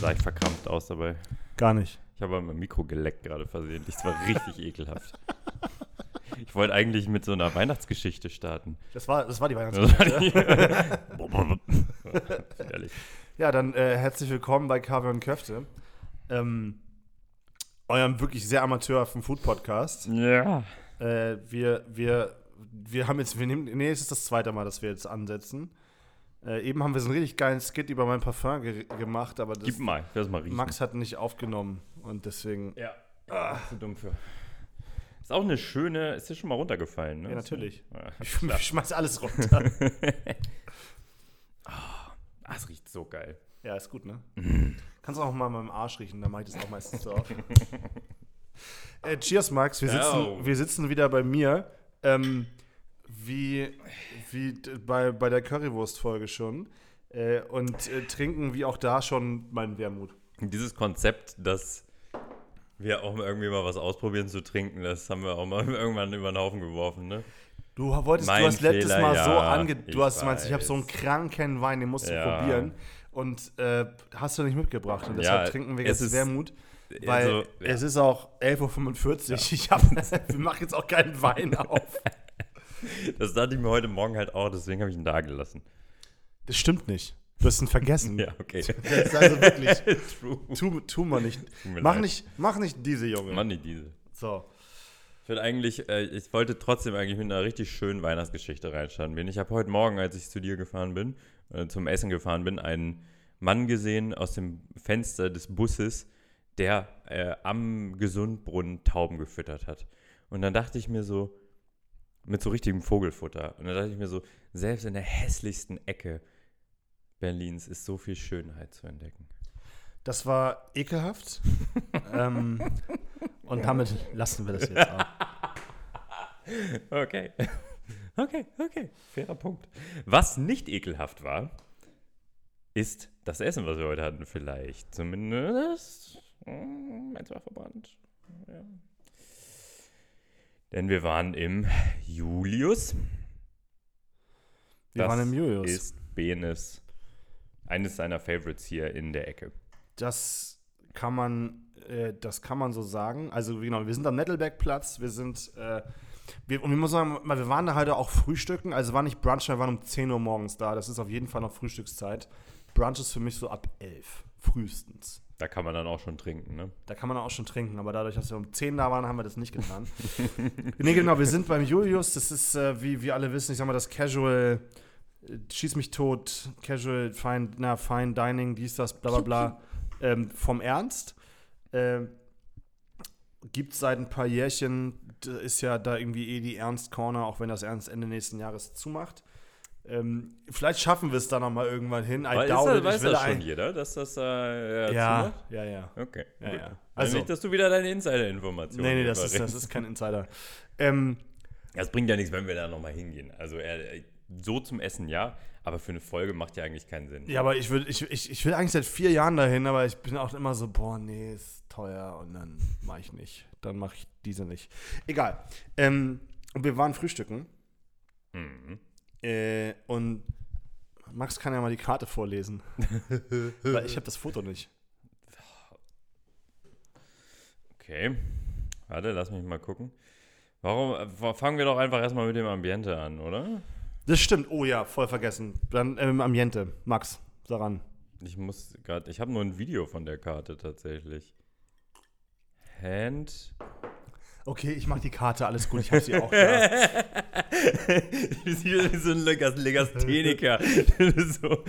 Sah ich verkrampft aus dabei. Gar nicht. Ich habe mein Mikro geleckt gerade versehentlich. Das war richtig ekelhaft. Ich wollte eigentlich mit so einer Weihnachtsgeschichte starten. Das war, das war die Weihnachtsgeschichte. Ehrlich. ja, dann äh, herzlich willkommen bei Kaviar und Köfte. Ähm, eurem wirklich sehr amateurhaften Food-Podcast. Ja. Äh, wir, wir, wir haben jetzt, wir nehmen, nee, es ist das zweite Mal, dass wir jetzt ansetzen. Äh, eben haben wir so einen richtig geilen Skit über mein Parfum ge gemacht, aber das, Gib mal, ich mal riechen. Max hat nicht aufgenommen und deswegen, Ja. Ah, zu dumm für. Ist auch eine schöne, ist dir schon mal runtergefallen, ne? ja, natürlich. Ja, Ich, ich schmeiß alles runter. ah, es riecht so geil. ja, ist gut, ne? Kannst du auch mal meinem Arsch riechen, da mache ich das auch meistens so auf. äh, cheers, Max. Wir sitzen, Oh. wir sitzen wieder bei mir. Ähm, wie wie bei, bei der Currywurst-Folge schon. Äh, und äh, trinken wie auch da schon meinen Wermut. Dieses Konzept, dass wir auch mal irgendwie mal was ausprobieren zu trinken, das haben wir auch mal irgendwann über den Haufen geworfen, ne? Du wolltest, Mein du hast letztes Fehler, Mal so ja, ange... ich Du hast meinst, ich habe so einen kranken Wein, den musst du Ja. probieren. Und äh, hast du nicht mitgebracht. Und deshalb Ja, trinken wir jetzt Wermut. Weil Also, es ist auch 11.45 Uhr. Ich hab, wir machen jetzt auch keinen Wein auf. Das dachte ich mir heute Morgen halt auch, deswegen habe ich ihn da gelassen. Das stimmt nicht. Du hast ihn vergessen. Ja, okay. Das ist also wirklich. True. Tu, tu mal nicht. Mach leid. nicht, mach nicht diese Junge. Mann, die diese. So. Ich will eigentlich, äh, ich wollte trotzdem eigentlich mit einer richtig schönen Weihnachtsgeschichte reinstarten. Ich habe heute Morgen, als ich zu dir gefahren bin, äh, zum Essen gefahren bin, einen Mann gesehen aus dem Fenster des Busses, der äh, am Gesundbrunnen Tauben gefüttert hat. Und dann dachte ich mir so, mit so richtigem Vogelfutter. Und dann dachte ich mir so, selbst in der hässlichsten Ecke Berlins ist so viel Schönheit zu entdecken. Das war ekelhaft. ähm, und damit lassen wir das jetzt auch. Okay. Okay, okay. Fairer Punkt. Was nicht ekelhaft war, ist das Essen, was wir heute hatten, vielleicht. Zumindest. Meins war verbrannt. Ja. Denn wir waren im Julius. Wir Das waren im Julius. Ist Benes eines seiner Favorites hier in der Ecke. Das kann man, äh, das kann man so sagen. Also genau, wir sind am Nettelbergplatz. Wir sind, äh, wir, und wir muss sagen, wir waren da heute auch frühstücken. Also war nicht Brunch, wir waren um 10 Uhr morgens da. Das ist auf jeden Fall noch Frühstückszeit. Brunch ist für mich so ab 11, frühestens. Da kann man dann auch schon trinken, ne? Da kann man auch schon trinken, aber dadurch, dass wir um 10 da waren, haben wir das nicht getan. nee, genau, wir sind beim Julius. Das ist, äh, wie wir alle wissen, ich sag mal, das Casual, äh, schieß mich tot, Casual, Fine, na, Fine Dining, dies, das, bla bla bla, ähm, vom Ernst. Ähm, Gibt es seit ein paar Jährchen, ist ja da irgendwie eh die Ernst-Corner, auch wenn das Ernst Ende nächsten Jahres zumacht. Ähm, vielleicht schaffen wir es da nochmal irgendwann hin. I Weil ist doubt das, it. Ich weiß das ein- schon jeder, dass das äh, Ja, zumacht? ja, ja. Okay. Ja, ja. Also nicht, dass du wieder deine Insider-Informationen Nee, nee, das ist, das ist kein Insider. Ähm, Das bringt ja nichts, wenn wir da nochmal hingehen. Also er, so zum Essen ja, aber für eine Folge macht ja eigentlich keinen Sinn. Ja, aber ich will, ich, ich, ich will eigentlich seit vier Jahren dahin, aber ich bin auch immer so, boah, nee, ist teuer und dann mache ich nicht. Dann mache ich diese nicht. Egal. Ähm, und wir waren frühstücken. Äh, und Max kann ja mal die Karte vorlesen. weil ich habe das Foto nicht. Okay. Warte, lass mich mal gucken. Warum äh, fangen wir doch einfach erstmal mit dem Ambiente an, oder? Das stimmt. Oh ja, voll vergessen. Dann ähm, Ambiente. Max, daran. Ich muss gerade, ich habe nur ein Video von der Karte tatsächlich. Hand. Okay, ich mache die Karte, alles gut, ich habe sie auch da. Wie so ein Legas Legastheniker. so.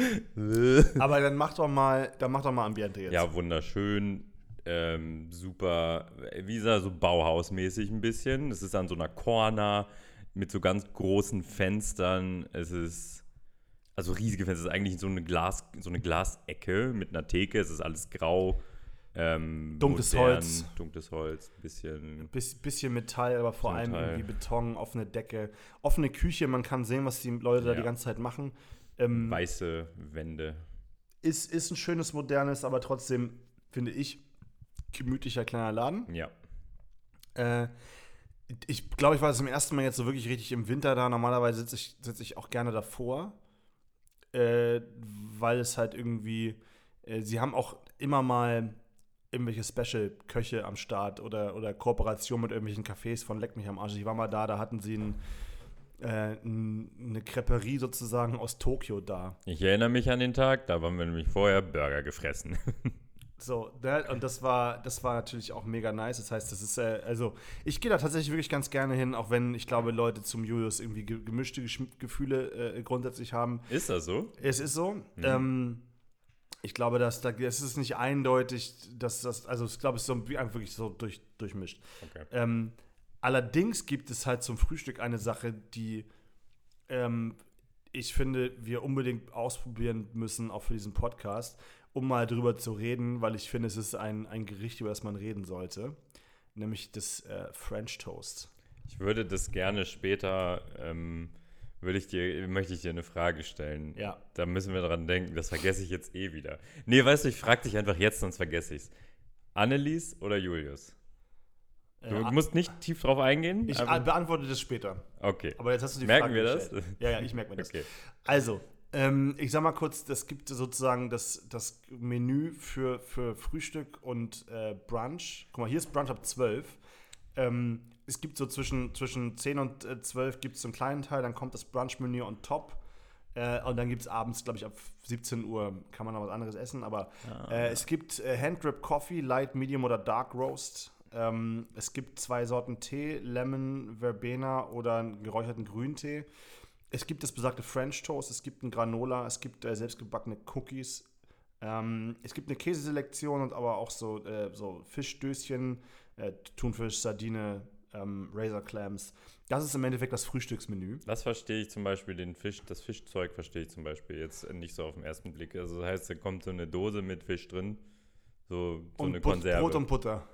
Aber dann mach doch mal, dann mach doch mal Ambiente jetzt. Ja, wunderschön. Ähm, super, wie gesagt, so Bauhausmäßig ein bisschen. Es ist an so einer Corner mit so ganz großen Fenstern. Es ist, also riesige Fenster. Es ist eigentlich so eine, Glas, so eine Glasecke mit einer Theke. Es ist alles grau. Ähm, Dunkles modern, Holz. Dunkles Holz, bisschen. Biss, bisschen Metall, aber vor allem Metall. irgendwie Beton, offene Decke, offene Küche, man kann sehen, was die Leute da Ja. die ganze Zeit machen. Ähm, Weiße Wände. ist, ist ein schönes, modernes, aber trotzdem, finde ich, gemütlicher kleiner Laden. Ja. Äh, ich glaube, ich war zum ersten Mal jetzt so wirklich richtig im Winter da. Normalerweise sitze ich, sitz ich auch gerne davor, äh, weil es halt irgendwie, äh, sie haben auch immer mal irgendwelche Special-Köche am Start oder, oder Kooperation mit irgendwelchen Cafés von Leck mich am Arsch. Ich war mal da, da hatten sie ein, äh, ein, eine Creperie sozusagen aus Tokio da. Ich erinnere mich an den Tag, da waren wir nämlich vorher Burger gefressen. So, ne? und das war, das war natürlich auch mega nice. Das heißt, das ist, äh, also, ich gehe da tatsächlich wirklich ganz gerne hin, auch wenn ich glaube, Leute zum Julius irgendwie ge gemischte Gefühle äh, grundsätzlich haben. Ist das so? Es ist so. Ähm, ich glaube, dass da, es ist nicht eindeutig, dass das, also ich glaube, es ist so, wirklich so durch, durchmischt. Okay. Ähm, allerdings gibt es halt zum Frühstück eine Sache, die ähm, ich finde, wir unbedingt ausprobieren müssen, auch für diesen Podcast, um mal drüber zu reden, weil ich finde, es ist ein, ein Gericht, über das man reden sollte, nämlich das äh, French Toast. Ich würde das gerne später, ähm, würde ich dir, möchte ich dir eine Frage stellen. Ja. Da müssen wir dran denken, das vergesse ich jetzt eh wieder. Nee, weißt du, ich frage dich einfach jetzt, sonst vergesse ich es. Annelies oder Julius? Du Äh, musst nicht tief drauf eingehen. ich beantworte das später. okay. Aber jetzt hast du die Merken Frage wir das? gestellt. Ja, ja, ich merke mir das. Okay. Also, ähm, ich sag mal kurz, das gibt sozusagen das, das Menü für, für Frühstück und äh, Brunch. Guck mal, hier ist Brunch ab 12. Ähm, es gibt so zwischen, zwischen 10 und äh, 12 gibt es so einen kleinen Teil, dann kommt das Brunch-Menü on top. Äh, und dann gibt es abends, glaube ich, ab 17 Uhr kann man noch was anderes essen. Aber äh, es gibt äh, Hand-Drip Coffee, Light, Medium oder Dark Roast. Ähm, es gibt zwei Sorten Tee, Lemon, Verbena oder einen geräucherten Grüntee. Es gibt das besagte French Toast, es gibt ein Granola, es gibt äh, selbstgebackene Cookies. Ähm, es gibt eine Käseselektion und aber auch so, äh, so Fischdöschen, äh, Thunfisch, Sardine, ähm, Razor Clams. Das ist im Endeffekt das Frühstücksmenü. Das verstehe ich zum Beispiel, den Fisch, das Fischzeug verstehe ich zum Beispiel jetzt nicht so auf den ersten Blick. Also das heißt, da kommt so eine Dose mit Fisch drin, so, so und eine But- Konserve. Brot und Butter.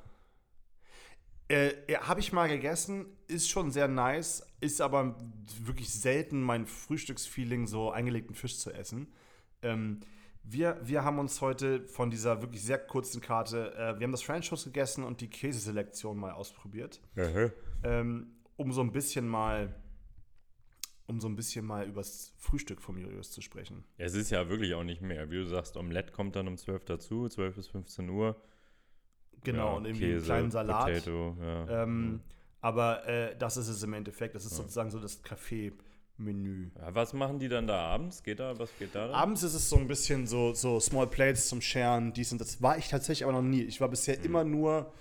Äh, ja, Habe ich mal gegessen, ist schon sehr nice, ist aber wirklich selten mein Frühstücksfeeling, so eingelegten Fisch zu essen. Ähm, wir, wir haben uns heute von dieser wirklich sehr kurzen Karte, äh, wir haben das French Toast gegessen und die Käseselektion mal ausprobiert, Aha. ähm, um so ein bisschen mal, um so ein bisschen mal übers Frühstück vom Julius zu sprechen. Es ist ja wirklich auch nicht mehr. Wie du sagst, Omelette kommt dann um 12 dazu, 12 bis 15 Uhr. Genau, Ja, und irgendwie einen Käse, kleinen Salat. Potato, ja. Ähm, aber äh, das ist es im Endeffekt. Das ist sozusagen so das Café-Menü. Ja, was machen die dann da abends? Geht da, was geht da? Dann? Abends ist es so ein bisschen so, so Small Plates zum Scheren, dies und das. War ich tatsächlich aber noch nie. Ich war bisher immer nur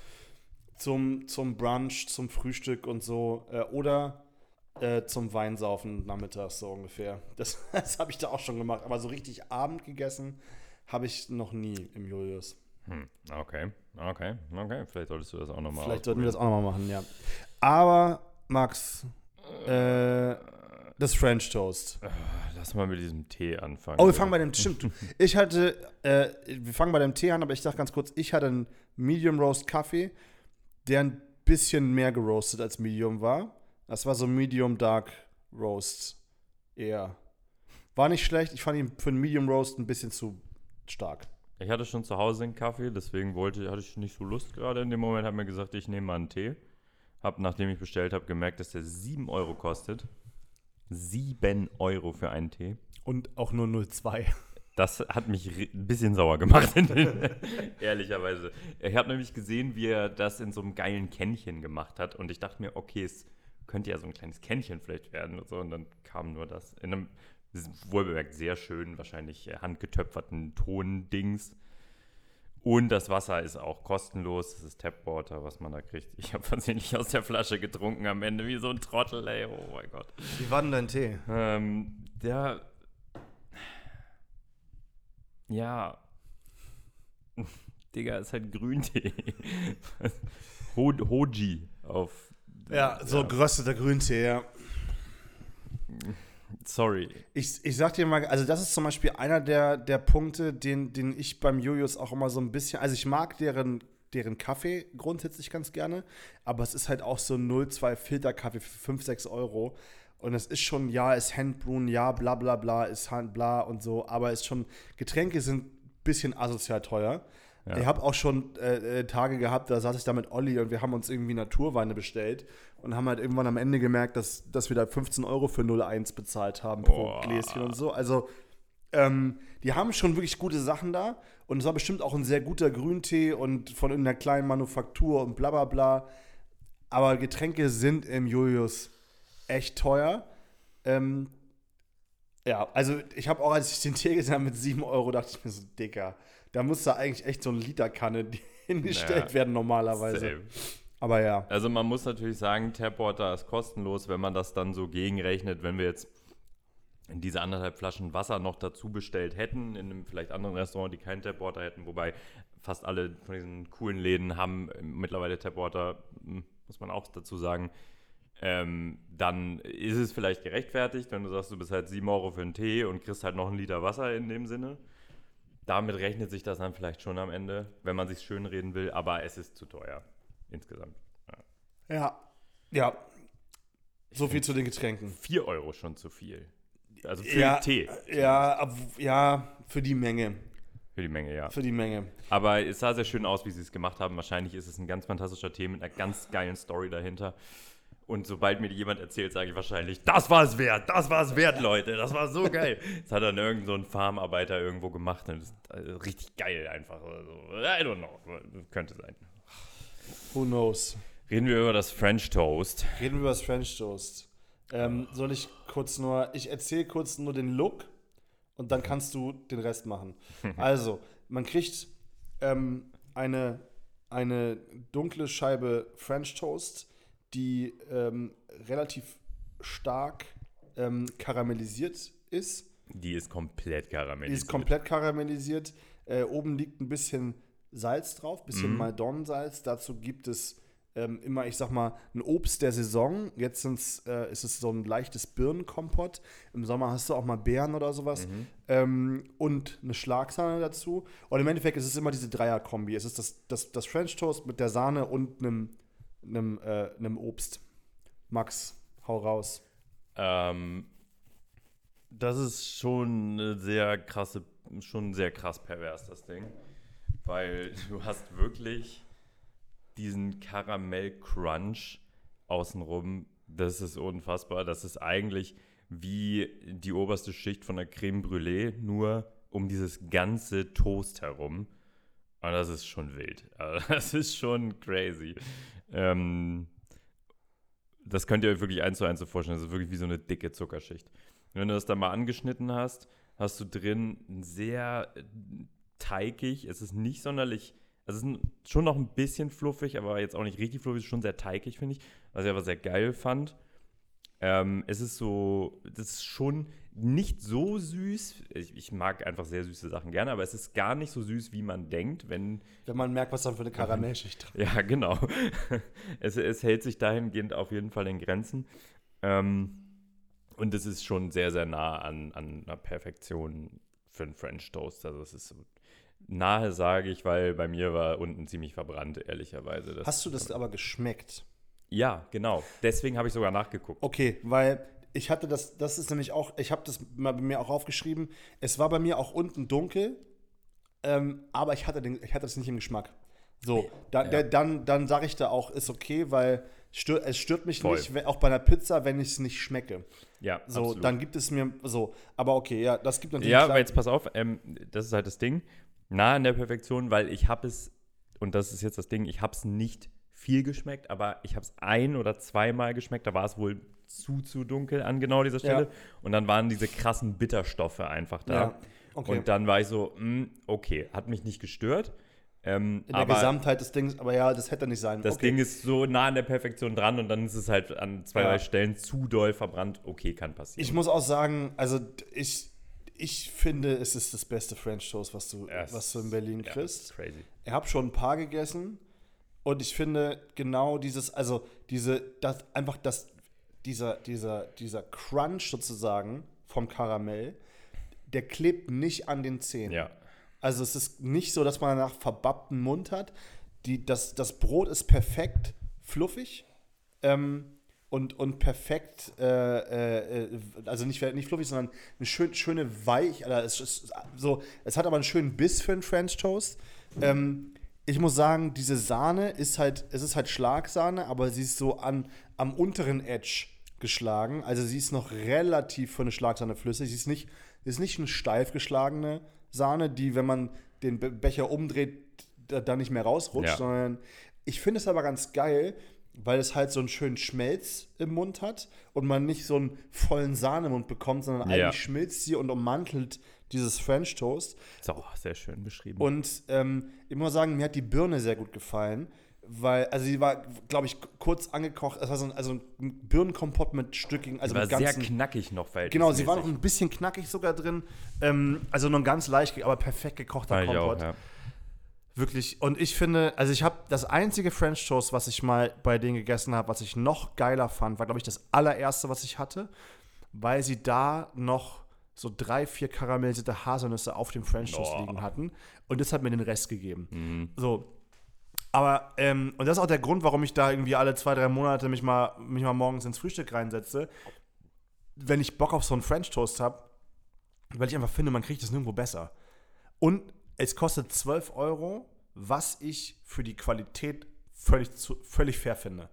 zum, zum Brunch, zum Frühstück und so. Äh, oder äh, zum Weinsaufen nachmittags so ungefähr. Das, das habe ich da auch schon gemacht. Aber so richtig Abend gegessen habe ich noch nie im Julius. Hm, okay, okay, okay. Vielleicht solltest du das auch nochmal Vielleicht sollten wir das auch nochmal machen, ja. Aber, Max, äh, das French Toast. Lass mal mit diesem Tee anfangen. Oh, wir fangen bei dem, stimmt. Ich hatte, äh, wir fangen bei dem Tee an, aber ich sag ganz kurz, ich hatte einen Medium Roast Kaffee, der ein bisschen mehr geroastet als Medium war. Das war so Medium Dark Roast eher. War nicht schlecht, ich fand ihn für einen Medium Roast ein bisschen zu stark. Ich hatte schon zu Hause einen Kaffee, deswegen wollte, hatte ich nicht so Lust gerade. In dem Moment habe mir gesagt, ich nehme mal einen Tee. Hab, nachdem ich bestellt habe, gemerkt, dass der 7 Euro kostet. 7 Euro für einen Tee. Und auch nur 0,2. Das hat mich ein bisschen sauer gemacht, ehrlicherweise. Ich habe nämlich gesehen, wie er das in so einem geilen Kännchen gemacht hat. Und ich dachte mir, okay, es könnte ja so ein kleines Kännchen vielleicht werden und so. Und dann kam nur das in einem wohlbemerkt sehr schön, wahrscheinlich äh, handgetöpferten Tondings. Und das Wasser ist auch kostenlos. Das ist Tapwater, was man da kriegt. Ich habe versehentlich aus der Flasche getrunken am Ende, wie so ein Trottel, ey. Oh mein Gott. Wie war denn dein Tee? Ähm, der. Ja. Digga, ist halt Grüntee. Ho Hoji auf. Ja, so gerösteter Grüntee, ja. Sorry. Ich, ich sag dir mal, also das ist zum Beispiel einer der, der Punkte, den, den ich beim Julius auch immer so ein bisschen, also ich mag deren, deren Kaffee grundsätzlich ganz gerne, aber es ist halt auch so 0,2 Filterkaffee für 5, 6 Euro. Und es ist schon, ja, ist Handbrewen, ja, bla bla bla, ist Hand, bla und so, aber ist schon, Getränke sind ein bisschen asozial teuer. Ja. Ich habe auch schon äh, äh, Tage gehabt, da saß ich da mit Olli und wir haben uns irgendwie Naturweine bestellt und haben halt irgendwann am Ende gemerkt, dass, dass wir da 15 Euro für 0,1 bezahlt haben pro Boah. Gläschen und so. Also Ähm, die haben schon wirklich gute Sachen da. Und es war bestimmt auch ein sehr guter Grüntee und von irgendeiner kleinen Manufaktur und bla bla bla. Aber Getränke sind im Julius echt teuer. Ähm, ja, also ich habe auch, als ich den Tee gesehen habe mit 7 Euro, dachte ich mir so, Dicker, da muss da eigentlich echt so eine Literkanne hingestellt Naja, werden normalerweise. Same. Aber ja. Also man muss natürlich sagen, Tapwater ist kostenlos, wenn man das dann so gegenrechnet, wenn wir jetzt diese anderthalb Flaschen Wasser noch dazu bestellt hätten, in einem vielleicht anderen Restaurant, die keinen Tapwater hätten, wobei fast alle von diesen coolen Läden haben mittlerweile Tapwater, hm, muss man auch dazu sagen. Ähm, dann ist es vielleicht gerechtfertigt, wenn du sagst, du bist halt 7 Euro für einen Tee und kriegst halt noch einen Liter Wasser in dem Sinne. Damit rechnet sich das dann vielleicht schon am Ende, wenn man sich schönreden will, aber es ist zu teuer insgesamt. Ja. Ja. Ja. So viel zu den Getränken. 4 Euro schon zu viel. Also für Ja, Tee. Ja, ab, ja, für die Menge. Für die Menge, ja. Für die Menge. Aber es sah sehr schön aus, wie sie es gemacht haben. Wahrscheinlich ist es ein ganz fantastischer Tee mit einer ganz geilen Story dahinter. Und sobald mir jemand erzählt, sage ich wahrscheinlich, das war es wert, das war es wert, Leute, das war so geil. Das hat dann irgend so ein Farmarbeiter irgendwo gemacht und das ist also richtig geil einfach. Also, I don't know, könnte sein. Who knows? Reden wir über das French Toast. Reden wir über das French Toast. Ähm, soll ich kurz nur, ich erzähle kurz nur den Look und dann kannst du den Rest machen. Also, man kriegt ähm, eine, eine dunkle Scheibe French Toast, die ähm, relativ stark ähm, karamellisiert ist. Die ist komplett Die karamellisiert. ist komplett karamellisiert. Äh, oben liegt ein bisschen Salz drauf, bisschen Mhm. Maldon-Salz. Dazu gibt es ähm, immer, ich sag mal, ein Obst der Saison. Jetzt äh, ist es so ein leichtes Birnenkompott. Im Sommer hast du auch mal Beeren oder sowas. Mhm. Ähm, und eine Schlagsahne dazu. Und im Endeffekt ist es immer diese Dreier-Kombi. Es ist das, das, das French Toast mit der Sahne und einem, einem, äh, einem Obst. Max, hau raus. Ähm, das ist schon eine sehr krasse, schon sehr krass pervers, das Ding. Weil du hast wirklich diesen Karamell-Crunch außenrum. Das ist unfassbar. Das ist eigentlich wie die oberste Schicht von der Creme Brûlée, nur um dieses ganze Toast herum. Und das ist schon wild. Also das ist schon crazy. Ähm, das könnt ihr euch wirklich eins zu eins so vorstellen. Das ist wirklich wie so eine dicke Zuckerschicht. Und wenn du das dann mal angeschnitten hast, hast du drin ein sehr teigig. Es ist nicht sonderlich, also es ist schon noch ein bisschen fluffig, aber jetzt auch nicht richtig fluffig, es ist schon sehr teigig, finde ich. Was ich aber sehr geil fand. Ähm, es ist so, das ist schon nicht so süß. Ich, ich mag einfach sehr süße Sachen gerne, aber es ist gar nicht so süß, wie man denkt, wenn Wenn man merkt, was da für eine Karamellschicht drin ja, genau. Es, es hält sich dahingehend auf jeden Fall in Grenzen. Ähm, und es ist schon sehr, sehr nah an, an einer Perfektion für einen French Toast. Also es ist so nahe, sage ich, weil bei mir war unten ziemlich verbrannt, ehrlicherweise. Das- Hast du das aber geschmeckt? Ja, genau. Deswegen habe ich sogar nachgeguckt. Okay, weil ich hatte das, das ist nämlich auch, ich habe das mal bei mir auch aufgeschrieben. Es war bei mir auch unten dunkel, ähm, aber ich hatte, den, ich hatte das nicht im Geschmack. So, da, Ja. der, dann, dann sage ich da auch, ist okay, weil stör, es stört mich Voll. nicht, auch bei einer Pizza, wenn ich es nicht schmecke. Ja, So, absolut. dann gibt es mir so. Aber okay, ja, das gibt natürlich. Ja, aber jetzt pass auf, ähm, das ist halt das Ding. Nah an der Perfektion, weil ich habe es, und das ist jetzt das Ding, ich habe es nicht viel geschmeckt, aber ich habe es ein oder zweimal geschmeckt. Da war es wohl zu, zu dunkel an genau dieser Stelle. Ja. Und dann waren diese krassen Bitterstoffe einfach da. Ja, okay. Und dann war ich so, mh, okay, hat mich nicht gestört. Ähm, in der Gesamtheit des Dings, aber ja, das hätte nicht sein. das okay. Ding ist so nah an der Perfektion dran und dann ist es halt an zwei, Ja. drei Stellen zu doll verbrannt. Okay, kann passieren. Ich muss auch sagen, also ich, ich finde, es ist das beste French Toast, was du, Ja, was du in Berlin ja, kriegst. Crazy. Ich habe schon ein paar gegessen und ich finde genau dieses, also diese, das einfach das, dieser, dieser, dieser Crunch sozusagen vom Karamell, der klebt nicht an den Zähnen. Ja. Also es ist nicht so, dass man danach verbappten Mund hat. Die, das, das Brot ist perfekt fluffig ähm, und, und perfekt, äh, äh, also nicht, nicht fluffig, sondern eine schön, schöne Weich. Also es, ist so, es hat aber einen schönen Biss für einen French Toast. Ähm, ich muss sagen, diese Sahne ist halt, es ist halt Schlagsahne, aber sie ist so an, am unteren Edge geschlagen. Also sie ist noch relativ für eine Schlagsahne flüssig. Sie ist nicht, ist nicht eine steif geschlagene Sahne, die, wenn man den Be Becher umdreht, da, da nicht mehr rausrutscht, Ja. sondern ich finde es aber ganz geil, weil es halt so einen schönen Schmelz im Mund hat und man nicht so einen vollen Sahnemund bekommt, sondern Ja. eigentlich schmilzt sie und ummantelt dieses French Toast. Ist auch sehr schön beschrieben. Und ähm, ich muss sagen, mir hat die Birne sehr gut gefallen, weil, also sie war, glaube ich, kurz angekocht. Es war so ein, also ein Birnenkompott mit stückigen, also war mit sehr ganzen. knackig noch Genau, sie war noch ein bisschen knackig sogar drin. Ähm, also nur ein ganz leicht, aber perfekt gekochter Fand ich auch, Kompott. ja. Wirklich. Und ich finde, also ich habe das einzige French Toast, was ich mal bei denen gegessen habe, was ich noch geiler fand, war, glaube ich, das allererste, was ich hatte, weil sie da noch so drei, vier karamellisierte Haselnüsse auf dem French Toast Boah. liegen hatten. Und das hat mir den Rest gegeben. Mhm. So. Aber, ähm, und das ist auch der Grund, warum ich da irgendwie alle zwei, drei Monate mich mal, mich mal morgens ins Frühstück reinsetze. Wenn ich Bock auf so einen French Toast habe, weil ich einfach finde, man kriegt das nirgendwo besser. Und es kostet 12 Euro, was ich für die Qualität völlig, zu, völlig fair finde.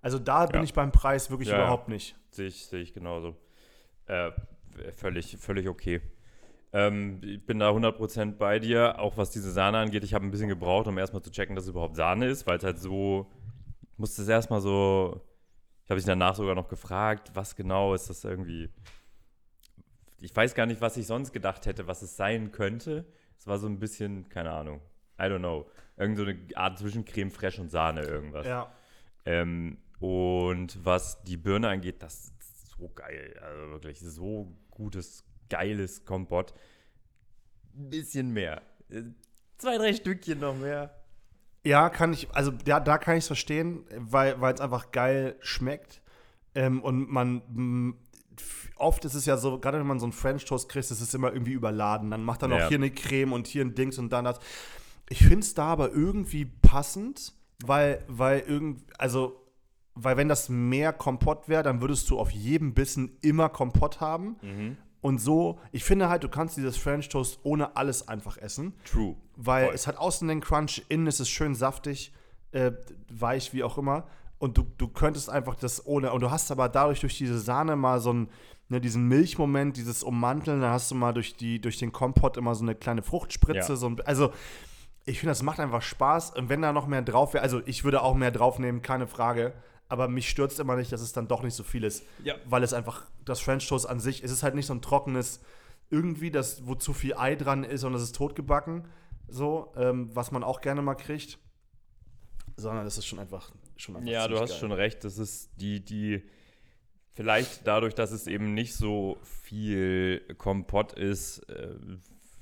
Also da bin Ja. ich beim Preis wirklich Ja, ja. überhaupt nicht. Sehe ich, sehe ich genauso. Äh, völlig, völlig okay. Ähm, ich bin da 100% bei dir, auch was diese Sahne angeht. Ich habe ein bisschen gebraucht, um erstmal zu checken, dass es überhaupt Sahne ist, weil es halt so, ich musste es erstmal so, ich habe mich danach sogar noch gefragt, was genau ist das irgendwie. Ich weiß gar nicht, was ich sonst gedacht hätte, was es sein könnte. Es war so ein bisschen, keine Ahnung, I don't know. Irgend so eine Art zwischen Creme fraiche und Sahne irgendwas. Ja. Ähm, und was die Birne angeht, das ist so geil. Also wirklich so gutes, geiles Kompott. Ein bisschen mehr. Zwei, drei Stückchen noch mehr. Ja, kann ich, also da, da kann ich es verstehen, weil es einfach geil schmeckt. Ähm, und man, oft ist es ja so, gerade wenn man so einen French Toast kriegt, ist es immer irgendwie überladen. Dann macht er noch Ja. hier eine Creme und hier ein Dings und dann das. Ich finde es da aber irgendwie passend, weil, weil irgend, also, weil wenn das mehr Kompott wäre, dann würdest du auf jedem Bissen immer Kompott haben. Mhm. Und so, ich finde halt, du kannst dieses French Toast ohne alles einfach essen True. weil Voll. es hat außen den Crunch, innen ist es schön saftig, äh, weich, wie auch immer. Und du, du könntest einfach das ohne, und du hast aber dadurch durch diese Sahne mal so einen, ne, diesen Milchmoment, dieses Ummanteln, dann hast du mal durch, die, durch den Kompott immer so eine kleine Fruchtspritze. Ja. So ein, also, ich finde, das macht einfach Spaß. Und wenn da noch mehr drauf wäre, also ich würde auch mehr draufnehmen, keine Frage. Aber mich stürzt immer nicht, dass es dann doch nicht so viel ist. Ja. Weil es einfach, das French Toast an sich, es ist halt nicht so ein trockenes, irgendwie, das, wo zu viel Ei dran ist und es ist totgebacken, so, ähm, was man auch gerne mal kriegt. Sondern es ist schon einfach, schon einfach Ja, du hast geil. schon recht. Das ist die, die, vielleicht dadurch, dass es eben nicht so viel Kompott ist, äh,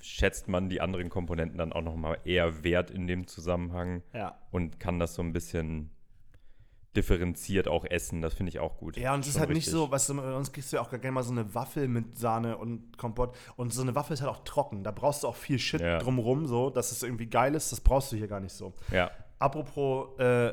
schätzt man die anderen Komponenten dann auch nochmal eher wert in dem Zusammenhang Ja. und kann das so ein bisschen differenziert auch essen. Das finde ich auch gut. Ja, und es ist halt nicht richtig. so, weißt du, bei uns kriegst du ja auch gerne mal so eine Waffel mit Sahne und Kompott. Und so eine Waffel ist halt auch trocken. Da brauchst du auch viel Shit Ja. drumrum, so, dass es irgendwie geil ist. Das brauchst du hier gar nicht so. Ja. Apropos, äh,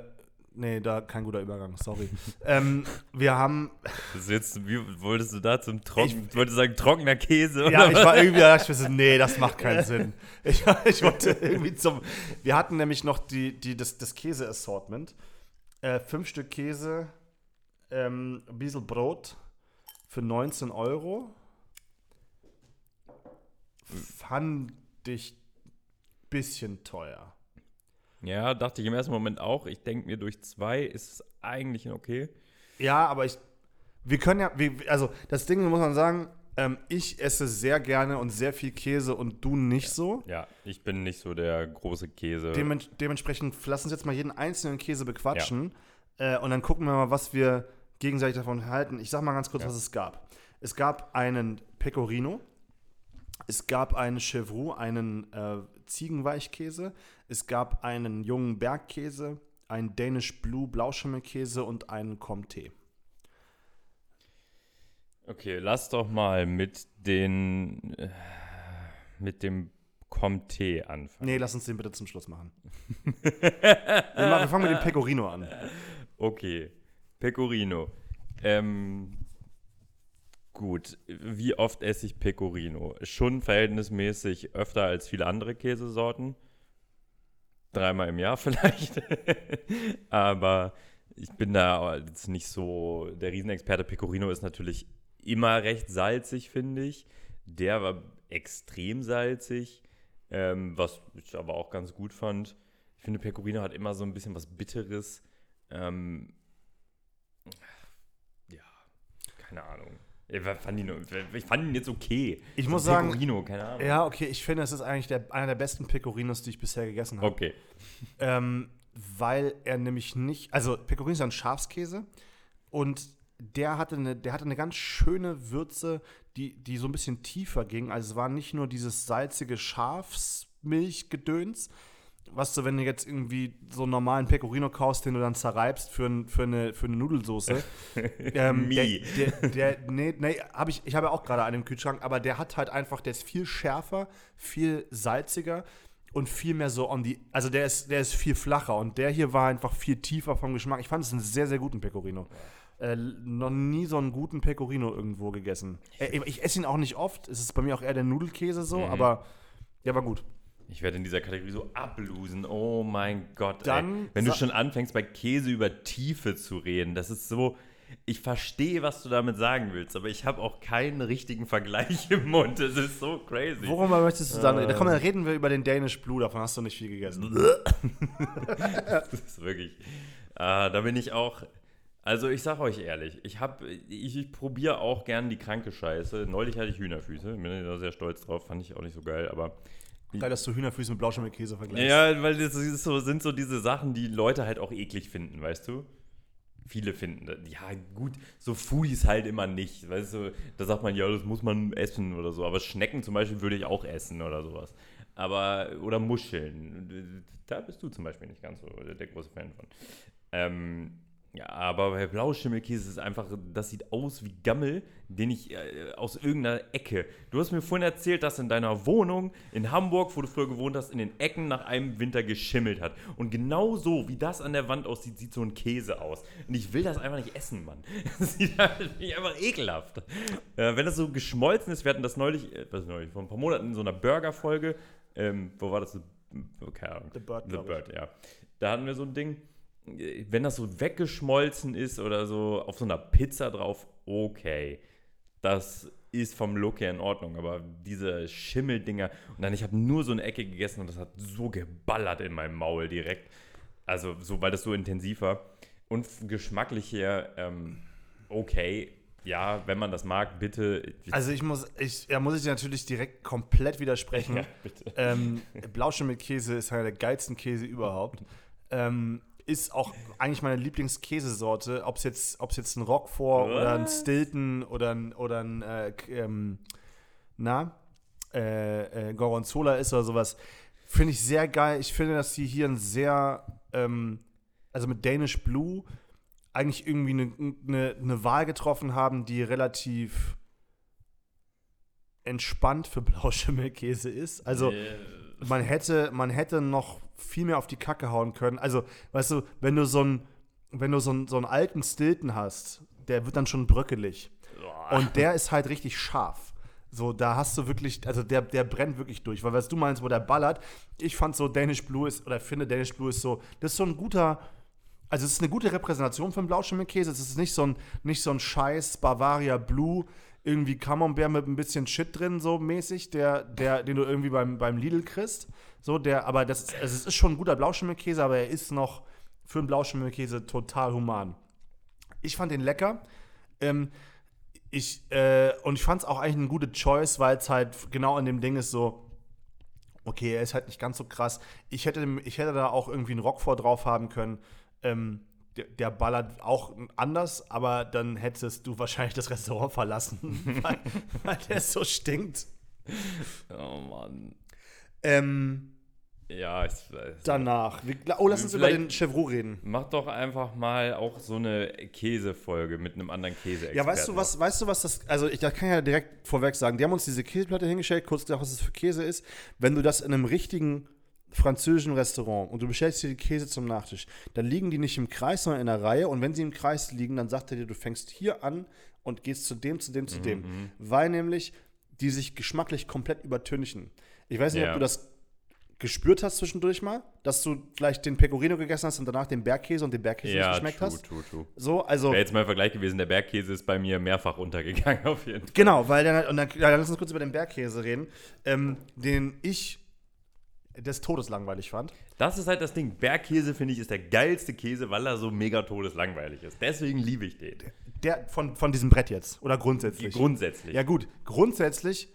nee, da kein guter Übergang, sorry. ähm, wir haben, Das jetzt, wie wolltest du da zum Trocken, ich wollte sagen trockener Käse oder ja, ich war irgendwie, da dachte ich so, nee, das macht keinen Sinn. Ich, ich wollte irgendwie zum, wir hatten nämlich noch die, die, das, das Käse-Assortment. Äh, fünf Stück Käse, ähm, ein bisschen Brot für 19 Euro. Fand ich bisschen teuer. Ja, dachte ich im ersten Moment auch. Ich denke mir, durch zwei ist es eigentlich okay. Ja, aber ich. Wir können ja. Wir, also, das Ding muss man sagen, ähm, ich esse sehr gerne und sehr viel Käse und du nicht so. Ja, ich bin nicht so der große Käse. Demen dementsprechend lass uns jetzt mal jeden einzelnen Käse bequatschen äh, und dann gucken wir mal, was wir gegenseitig davon halten. Ich sag mal ganz kurz, Ja. was es gab. Es gab einen Pecorino, es gab einen Chevroux, einen äh, Ziegenweichkäse, es gab einen jungen Bergkäse, einen Danish Blue Blauschimmelkäse und einen Comté. Okay, lass doch mal mit den äh, mit dem Comté anfangen. Nee, lass uns den bitte zum Schluss machen. wir, machen wir fangen mit dem Pecorino an. Okay, Pecorino. Ähm, gut, wie oft esse ich Pecorino? Schon verhältnismäßig öfter als viele andere Käsesorten. Dreimal im Jahr vielleicht. Aber ich bin da jetzt nicht so der Riesenexperte. Pecorino ist natürlich immer recht salzig, finde ich. Der war extrem salzig, ähm, was ich aber auch ganz gut fand. Ich finde, Pecorino hat immer so ein bisschen was Bitteres. Ähm, ja, keine Ahnung. Ich fand, ihn, ich fand ihn jetzt okay. Ich so muss sagen, Pecorino, keine Ahnung. Ja, okay, ich finde, es ist eigentlich der, einer der besten Pecorinos, die ich bisher gegessen habe. Okay. Ähm, weil er nämlich nicht, also Pecorino ist ein Schafskäse und der hatte eine, der hatte eine ganz schöne Würze, die, die so ein bisschen tiefer ging. Also es war nicht nur dieses salzige Schafsmilchgedöns, was du, wenn du jetzt irgendwie so einen normalen Pecorino kaufst, den du dann zerreibst für, ein, für, eine, für eine Nudelsoße. ähm, der, der, der, nee, nee, hab ich, ich habe ja auch gerade einen im Kühlschrank, aber der hat halt einfach, der ist viel schärfer, viel salziger und viel mehr so on die, also der ist, der ist viel flacher und der hier war einfach viel tiefer vom Geschmack. Ich fand es einen sehr, sehr guten Pecorino. Äh, noch nie so einen guten Pecorino irgendwo gegessen. Äh, ich esse ihn auch nicht oft, es ist bei mir auch eher der Nudelkäse so, mhm. aber der war gut. Ich werde in dieser Kategorie so ablosen. Oh mein Gott. Dann ey. Wenn du schon anfängst, bei Käse über Tiefe zu reden, das ist so. Ich verstehe, was du damit sagen willst, aber ich habe auch keinen richtigen Vergleich im Mund. Das ist so crazy. Worüber möchtest du sagen? Äh. Da komm, dann reden wir über den Danish Blue. Davon hast du nicht viel gegessen. das ist wirklich. Äh, da bin ich auch. Also ich sag euch ehrlich, ich habe, ich, ich probiere auch gern die kranke Scheiße. Neulich hatte ich Hühnerfüße, bin da sehr stolz drauf, fand ich auch nicht so geil, aber Geil, dass du Hühnerfüße mit Blauschimmelkäse vergleichst. Ja, weil das so, sind so diese Sachen, die Leute halt auch eklig finden, weißt du? Viele finden, ja gut, so Foodies halt immer nicht, weißt du? Da sagt man, ja, das muss man essen oder so. Aber Schnecken zum Beispiel würde ich auch essen oder sowas. Aber, oder Muscheln, da bist du zum Beispiel nicht ganz so der große Fan von. Ähm, ja, aber bei Blauschimmelkäse ist es einfach, das sieht aus wie Gammel, den ich äh, aus irgendeiner Ecke. Du hast mir vorhin erzählt, dass in deiner Wohnung in Hamburg, wo du früher gewohnt hast, in den Ecken nach einem Winter geschimmelt hat. Und genau so, wie das an der Wand aussieht, sieht so ein Käse aus. Und ich will das einfach nicht essen, Mann. Das sieht einfach ekelhaft. Äh, wenn das so geschmolzen ist, wir hatten das neulich, äh, was neulich, vor ein paar Monaten in so einer Burger-Folge, ähm, wo war das? Keine Ahnung. The Bird. The Bird, ja. Da hatten wir so ein Ding wenn das so weggeschmolzen ist oder so auf so einer Pizza drauf, okay. Das ist vom Look her in Ordnung, aber diese Schimmeldinger und dann ich habe nur so eine Ecke gegessen und das hat so geballert in meinem Maul direkt. Also so, weil das so intensiv war und geschmacklich her ähm, okay. Ja, wenn man das mag, bitte. Also ich muss, ich, ja, muss ich natürlich direkt komplett widersprechen. Ja, bitte. Ähm, Blauschimmelkäse ist einer der geilsten Käse überhaupt. Ähm, ist auch eigentlich meine Lieblingskäsesorte, ob es jetzt, jetzt ein Roquefort oder ein Stilton oder ein, oder ein äh, ähm, na, äh, äh, Gorgonzola ist oder sowas. Finde ich sehr geil. Ich finde, dass sie hier ein sehr, ähm, also mit Danish Blue eigentlich irgendwie eine, eine, eine Wahl getroffen haben, die relativ entspannt für Blauschimmelkäse ist. Also man hätte, man hätte noch viel mehr auf die Kacke hauen können. Also, weißt du, wenn du so einen, wenn du so einen, so einen alten Stilton hast, der wird dann schon bröckelig. Und der ist halt richtig scharf. So, da hast du wirklich, also der, der brennt wirklich durch. Weil was du meinst, wo der ballert, ich fand so Danish Blue ist, oder finde Danish Blue ist so, das ist so ein guter, also es ist eine gute Repräsentation für einen Blauschimmelkäse. Es ist nicht so ein, nicht so ein scheiß Bavaria Blue, irgendwie Camembert mit ein bisschen Shit drin, so mäßig, der, der, den du irgendwie beim, beim Lidl kriegst. So, der, aber das, also es ist schon ein guter Blauschimmelkäse, aber er ist noch für einen Blauschimmelkäse total human. Ich fand den lecker. Ähm, ich, äh, und ich fand es auch eigentlich eine gute Choice, weil es halt genau an dem Ding ist so, okay, er ist halt nicht ganz so krass. Ich hätte, ich hätte da auch irgendwie einen Rockford drauf haben können. Ähm, der, der, ballert auch anders, aber dann hättest du wahrscheinlich das Restaurant verlassen, weil, weil der so stinkt. Oh Mann. Ähm, ja, ich weiß. Danach. Oh, lass uns über den Chevrolet reden. Mach doch einfach mal auch so eine Käsefolge mit einem anderen Käse. Ja, weißt du was? Weißt du was? Das also ich, da kann ja direkt vorweg sagen. Die haben uns diese Käseplatte hingestellt, kurz gesagt, was es für Käse ist. Wenn du das in einem richtigen französischen Restaurant und du bestellst dir die Käse zum Nachtisch, dann liegen die nicht im Kreis, sondern in der Reihe. Und wenn sie im Kreis liegen, dann sagt er dir, du fängst hier an und gehst zu dem, zu dem, zu mhm, dem. Mhm. Weil nämlich die sich geschmacklich komplett übertünchen. Ich weiß nicht, ja. ob du das gespürt hast zwischendurch mal, dass du vielleicht den Pecorino gegessen hast und danach den Bergkäse und den Bergkäse nicht Ja, geschmeckt true, hast. true, true. So, also Wäre jetzt mal ein Vergleich gewesen, der Bergkäse ist bei mir mehrfach untergegangen auf jeden Fall. genau, weil dann, und dann, ja, dann lass uns kurz über den Bergkäse reden, ähm, den ich des Todes langweilig fand. Das ist halt das Ding. Bergkäse, finde ich, ist der geilste Käse, weil er so mega todeslangweilig ist. Deswegen liebe ich den. Der von, von diesem Brett jetzt oder grundsätzlich. Grundsätzlich. Ja, gut. Grundsätzlich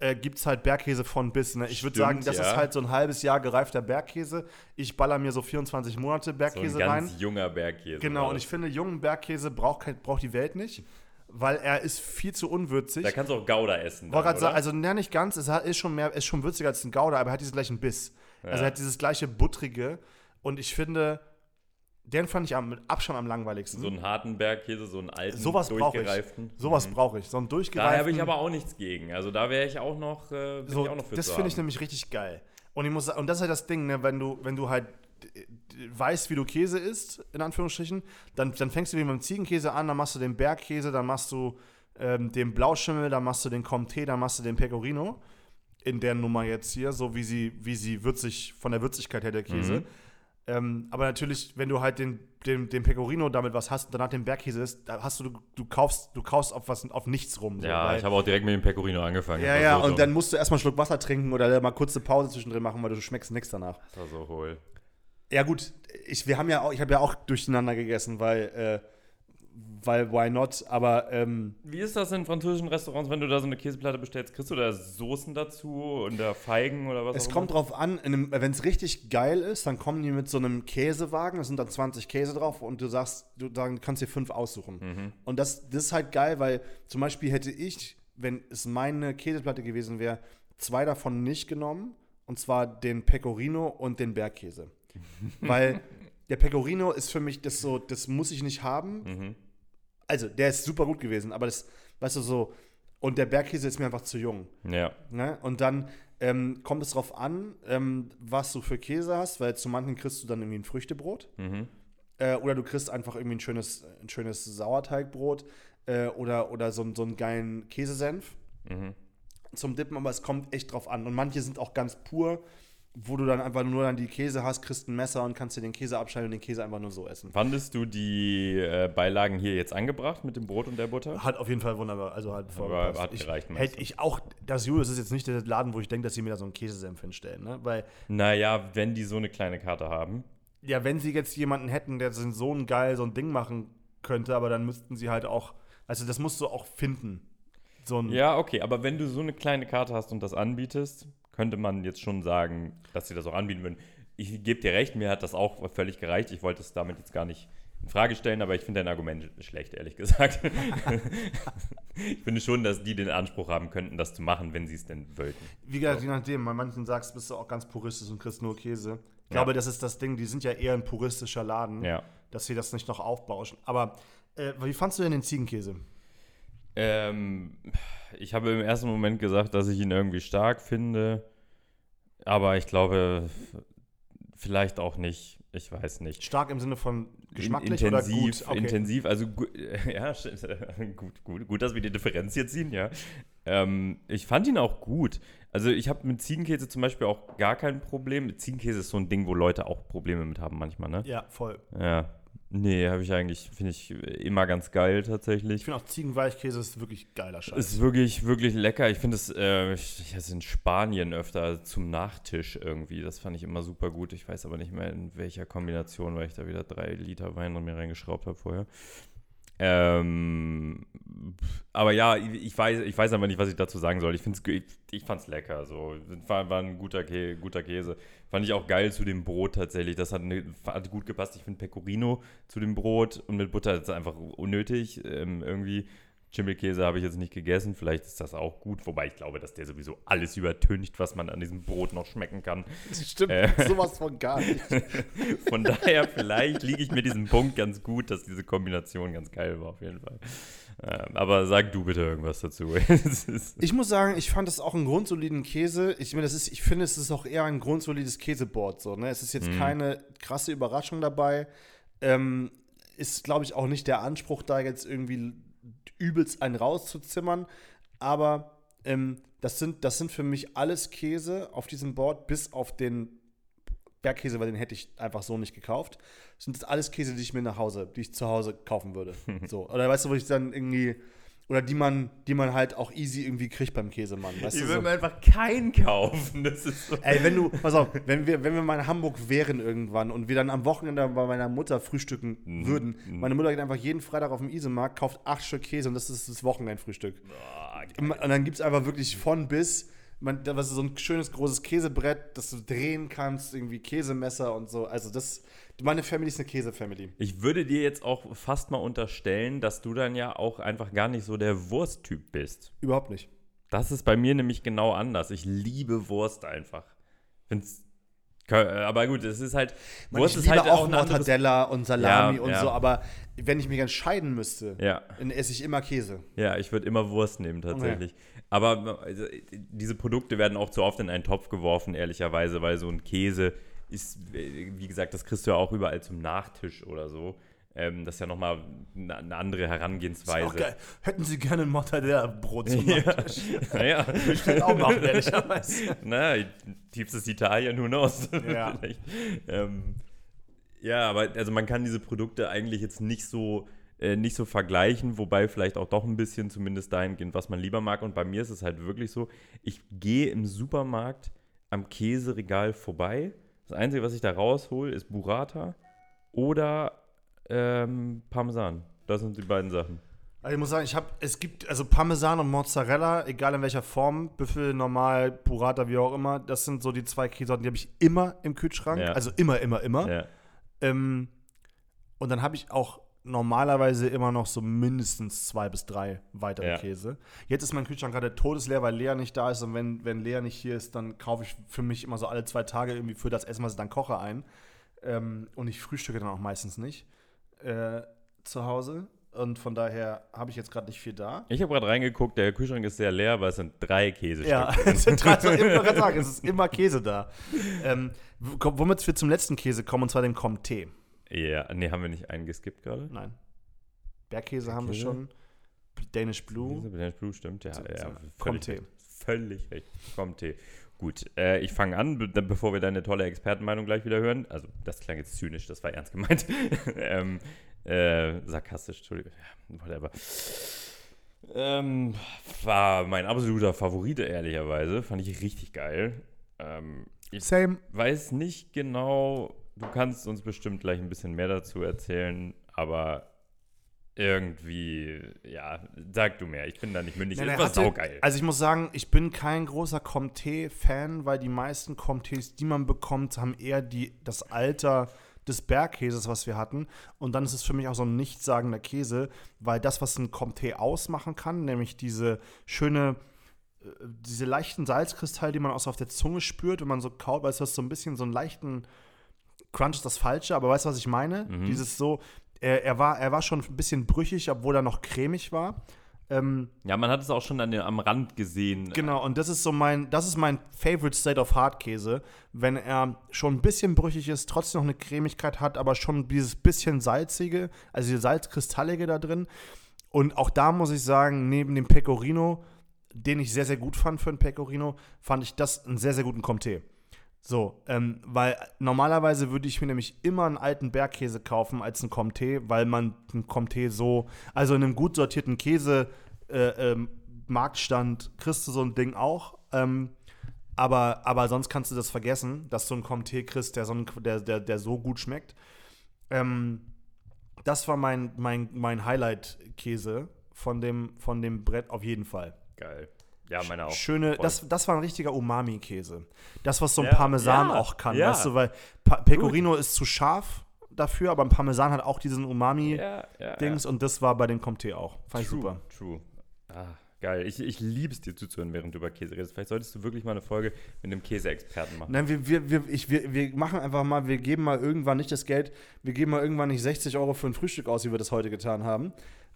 äh, gibt es halt Bergkäse von bis. Ne? Ich würde sagen, das ja. ist halt so ein halbes Jahr gereifter Bergkäse. Ich baller mir so 24 Monate so ein Bergkäse ganz rein. junger Bergkäse. Genau, und ich finde, jungen Bergkäse braucht, braucht die Welt nicht, weil er ist viel zu unwürzig. Da kannst du auch Gouda essen. Dann, gerade sagen, oder? also ne, nicht ganz, es ist schon, mehr, ist schon würziger als ein Gouda, aber er hat diesen gleichen Biss. Also er hat dieses gleiche Buttrige und ich finde, den fand ich am, mit Abstand am langweiligsten. so einen harten Bergkäse, so einen alten, Sowas brauche ich. durchgereiften. Sowas Mhm. brauche ich. So einen Da durchgereiften. habe ich aber auch nichts gegen. Also da wäre ich auch noch, äh, so, ich auch noch für das finde ich nämlich richtig geil. Und ich muss und das ist halt das Ding, ne, wenn du, wenn du halt weißt, wie du Käse isst, in Anführungsstrichen, dann, dann fängst du wie mit dem Ziegenkäse an, dann machst du den Bergkäse, dann machst du ähm, den Blauschimmel, dann machst du den Comté, dann machst du den Pecorino. In der Nummer jetzt hier, so wie sie, wie sie würzig, von der Würzigkeit her der Käse. Mhm. Ähm, aber natürlich, wenn du halt den, den, den Pecorino damit was hast und danach den Bergkäse isst, da hast du, du, du kaufst, du kaufst auf was auf nichts rum. So, Ja, ich habe auch direkt mit dem Pecorino angefangen. ja, ja, so und dumm. dann musst du erstmal einen Schluck Wasser trinken oder mal kurz eine Pause zwischendrin machen, weil du schmeckst nichts danach. Das war so hohl. Ja, gut, ich, wir haben ja auch, ich habe ja auch durcheinander gegessen, weil, äh, weil why not? Aber ähm, Wie ist das in französischen Restaurants, wenn du da so eine Käseplatte bestellst? Kriegst du da Soßen dazu und da Feigen oder was es kommt drauf an, wenn es richtig geil ist, dann kommen die mit so einem Käsewagen, da sind dann 20 Käse drauf und du sagst, du sagen, kannst dir fünf aussuchen. Mhm. Und das, das ist halt geil, weil zum Beispiel hätte ich, wenn es meine Käseplatte gewesen wäre, zwei davon nicht genommen, und zwar den Pecorino und den Bergkäse. Weil der Pecorino ist für mich das so, das muss ich nicht haben. Mhm. Also, der ist super gut gewesen, aber das, weißt du, so, und der Bergkäse ist mir einfach zu jung. Ja. Ne? Und dann ähm, kommt es drauf an, ähm, was du für Käse hast, weil zu manchen kriegst du dann irgendwie ein Früchtebrot. Mhm. Äh, oder du kriegst einfach irgendwie ein schönes, ein schönes Sauerteigbrot äh, oder, oder so, einen- so einen geilen Käsesenf Mhm. zum Dippen, aber es kommt echt drauf an. Und manche sind auch ganz pur, wo du dann einfach nur dann die Käse hast, kriegst ein Messer und kannst dir den Käse abschneiden und den Käse einfach nur so essen. Fandest du die äh, Beilagen hier jetzt angebracht mit dem Brot und der Butter? Hat auf jeden Fall wunderbar, also hat voll Aber gepasst. hat ich, gereicht, meinst Hätte ich auch, das Julius ist jetzt nicht der Laden, wo ich denke, dass sie mir da so einen Käsesenf hinstellen, ne? Weil Naja, wenn die so eine kleine Karte haben. Ja, wenn sie jetzt jemanden hätten, der so so ein geil so ein Ding machen könnte, aber dann müssten sie halt auch, also das musst du auch finden. So ein, Ja, okay, aber wenn du so eine kleine Karte hast und das anbietest, könnte man jetzt schon sagen, dass sie das auch anbieten würden. Ich gebe dir recht, mir hat das auch völlig gereicht. Ich wollte es damit jetzt gar nicht in Frage stellen, aber ich finde dein Argument schlecht, ehrlich gesagt. ich finde schon, dass die den Anspruch haben könnten, das zu machen, wenn sie es denn wollten. Wie gesagt, je nachdem, bei manchen sagst bist du auch ganz puristisch und kriegst nur Käse. Ich glaube, das ist das Ding, die sind ja eher ein puristischer Laden, Ja. dass sie das nicht noch aufbauschen. Aber äh, wie fandst du denn den Ziegenkäse? Ähm, ich habe im ersten Moment gesagt, dass ich ihn irgendwie stark finde, aber ich glaube, vielleicht auch nicht. Ich weiß nicht. Stark im Sinne von geschmacklich intensiv, oder gut? intensiv, also ja, gut, gut, gut, dass wir die Differenz hier ziehen, ja. Ähm, ich fand ihn auch gut. Also ich habe mit Ziegenkäse zum Beispiel auch gar kein Problem. Ziegenkäse ist so ein Ding, wo Leute auch Probleme mit haben manchmal, ne? Ja, voll. Ja. Nee, habe ich eigentlich, finde ich immer ganz geil tatsächlich. Ich finde auch Ziegenweichkäse ist wirklich geiler Scheiß. Ist wirklich, wirklich lecker. Ich finde es äh, ich, ich esse in Spanien öfter zum Nachtisch irgendwie. Das fand ich immer super gut. Ich weiß aber nicht mehr in welcher Kombination, weil ich da wieder drei Liter Wein in mir reingeschraubt habe vorher. Ähm, aber ja, ich weiß, ich weiß einfach nicht, was ich dazu sagen soll. Ich, find's, ich, ich fand es lecker. So. War, war ein guter, Kä guter Käse. Fand ich auch geil zu dem Brot tatsächlich. Das hat, ne, hat gut gepasst. Ich finde Pecorino zu dem Brot und mit Butter ist einfach unnötig. Ähm, irgendwie. Schimmelkäse habe ich jetzt nicht gegessen. Vielleicht ist das auch gut. Wobei ich glaube, dass der sowieso alles übertüncht, was man an diesem Brot noch schmecken kann. Stimmt, Äh. sowas von gar nicht. Von daher, vielleicht liege ich mit diesem Punkt ganz gut, dass diese Kombination ganz geil war, auf jeden Fall. Ähm, aber sag du bitte irgendwas dazu. Ich muss sagen, ich fand das auch einen grundsoliden Käse. Ich, meine, das ist, ich finde, es ist auch eher ein grundsolides Käseboard. So, ne? Es ist jetzt keine krasse Überraschung dabei. Ähm, ist, glaube ich, auch nicht der Anspruch, da jetzt irgendwie übelst einen rauszuzimmern. Aber ähm, das sind, das sind für mich alles Käse auf diesem Board, bis auf den Bergkäse, weil den hätte ich einfach so nicht gekauft. Das sind das alles Käse, die ich mir nach Hause, die ich zu Hause kaufen würde. so. Oder weißt du, wo ich dann irgendwie. Oder die man, die man halt auch easy irgendwie kriegt beim Käsemann. Weißt Ich würde so. mir einfach keinen kaufen. Das ist so. Ey, wenn du, pass auf, wenn wir, wenn wir mal in Hamburg wären irgendwann und wir dann am Wochenende bei meiner Mutter frühstücken Mhm. würden, meine Mutter geht einfach jeden Freitag auf den Isemarkt, kauft acht Stück Käse und das ist das Wochenendfrühstück. Boah, Und dann gibt es einfach wirklich von bis, man, da- was ist so ein schönes großes Käsebrett, das du drehen kannst, irgendwie Käsemesser und so. Also das, meine Family ist eine Käse-Family. Ich würde dir jetzt auch fast mal unterstellen, dass du dann ja auch einfach gar nicht so der Wursttyp bist. Überhaupt nicht. Das ist bei mir nämlich genau anders. Ich liebe Wurst einfach. Find's, aber gut, es ist halt. Man, Wurst ich ist liebe halt auch anderes- Mortadella und Salami Ja, und ja. so, aber wenn ich mich entscheiden müsste, Ja, dann esse ich immer Käse. ja, ich würde immer Wurst nehmen tatsächlich. Aber also, diese Produkte werden auch zu oft in einen Topf geworfen, ehrlicherweise, weil so ein Käse ist, wie gesagt, das kriegst du ja auch überall zum Nachtisch oder so. Ähm, das ist ja nochmal eine, eine andere Ist Herangehensweise. auch geil. Hätten Sie gerne ein Mortadella-Brot zum Nachtisch? Naja. Ich will auch machen, ehrlicherweise. Na, tiefstes Italien, who knows? Ja. Ähm, ja, aber also man kann diese Produkte eigentlich jetzt nicht so, äh, nicht so vergleichen, wobei vielleicht auch doch ein bisschen, zumindest dahingehend, was man lieber mag. Und bei mir ist es halt wirklich so, ich gehe im Supermarkt am Käseregal vorbei. Das Einzige, was ich da raushol, ist Burrata oder ähm, Parmesan. Das sind die beiden Sachen. Also ich muss sagen, ich habe, es gibt, also Parmesan und Mozzarella, egal in welcher Form, Büffel, normal, Burrata, wie auch immer, das sind so die zwei Käsesorten, die habe ich immer im Kühlschrank. Ja. Also immer, immer, immer. Ja. Ähm, und dann habe ich auch normalerweise immer noch so mindestens zwei bis drei weitere Ja. Käse. Jetzt ist mein Kühlschrank gerade todesleer, weil Lea nicht da ist. Und wenn, wenn Lea nicht hier ist, dann kaufe ich für mich immer so alle zwei Tage irgendwie für das Essen, was ich dann koche, ein. Ähm, und ich frühstücke dann auch meistens nicht äh, zu Hause. Und von daher habe ich jetzt gerade nicht viel da. Ich habe gerade reingeguckt, der Kühlschrank ist sehr leer, aber es sind drei Käsestücke. Ja, es sind drei, so, gerade sagen, es ist immer Käse da. Ähm, womit wir zum letzten Käse kommen, und zwar dem Comté. Ja, nee, haben wir nicht einen geskippt gerade? Nein. Bergkäse haben wir Bergkäse? schon. Danish Blue. Danish Blue stimmt, ja. So- ja so. völlig, Comté. recht. völlig recht. Comté. Gut, äh, ich fange an, be bevor wir deine tolle Expertenmeinung gleich wieder hören. Also, das klang jetzt zynisch, das war ernst gemeint. ähm, äh, sarkastisch, Entschuldigung. Ja, whatever. Ähm, war mein absoluter Favorit, ehrlicherweise. Fand ich richtig geil. Ähm, ich Same. weiß nicht genau, du kannst uns bestimmt gleich ein bisschen mehr dazu erzählen, aber irgendwie, ja, sag du mehr. Ich bin da nicht mündig. Nein, das war saugeil. Also ich muss sagen, ich bin kein großer Comté-Fan, weil die meisten Comtés, die man bekommt, haben eher die, das Alter des Bergkäses, was wir hatten. Und dann ist es für mich auch so ein nichtssagender Käse, weil das, was ein Comté ausmachen kann, nämlich diese schöne, äh, diese leichten Salzkristalle, die man auch so auf der Zunge spürt, wenn man so kaut, weißt du, das so ein bisschen so einen leichten Crunch ist das Falsche, aber weißt du, was ich meine? Mhm. Dieses so, er, er, war, er war schon ein bisschen brüchig, obwohl er noch cremig war. Ähm, Ja, man hat es auch schon an der, am Rand gesehen. Genau, und das ist so mein, das ist mein Favorite State of Hard Käse, wenn er schon ein bisschen brüchig ist, trotzdem noch eine Cremigkeit hat, aber schon dieses bisschen salzige, also die Salzkristallige da drin. Und auch da muss ich sagen, neben dem Pecorino, den ich sehr, sehr gut fand für einen Pecorino, fand ich das einen sehr, sehr guten Comté. So, ähm, weil normalerweise würde ich mir nämlich immer einen alten Bergkäse kaufen als einen Comté, weil man einen Comté so, also in einem gut sortierten Käse äh, ähm, Marktstand kriegst du so ein Ding auch. Ähm, aber, aber sonst kannst du das vergessen, dass du einen Comté kriegst, der so, ein, der, der, der so gut schmeckt. Ähm, das war mein, mein, mein Highlight-Käse von dem, von dem Brett auf jeden Fall. Geil. Ja, meine auch. Schöne, Voll. das, das war ein richtiger Umami-Käse. Das, was so ein Ja, Parmesan ja, auch kann, ja. weißt du, weil pa Pecorino ist zu scharf dafür, aber ein Parmesan hat auch diesen Umami-Dings und das war bei dem Comté auch. Fand ich True, super. True. Ah, geil. Ich, ich liebe es dir zuzuhören, während du über Käse redest. Vielleicht solltest du wirklich mal eine Folge mit einem Käseexperten machen. Nein, wir, wir, wir, ich, wir, wir machen einfach mal, wir geben mal irgendwann nicht das Geld, wir geben mal irgendwann nicht 60 Euro für ein Frühstück aus, wie wir das heute getan haben,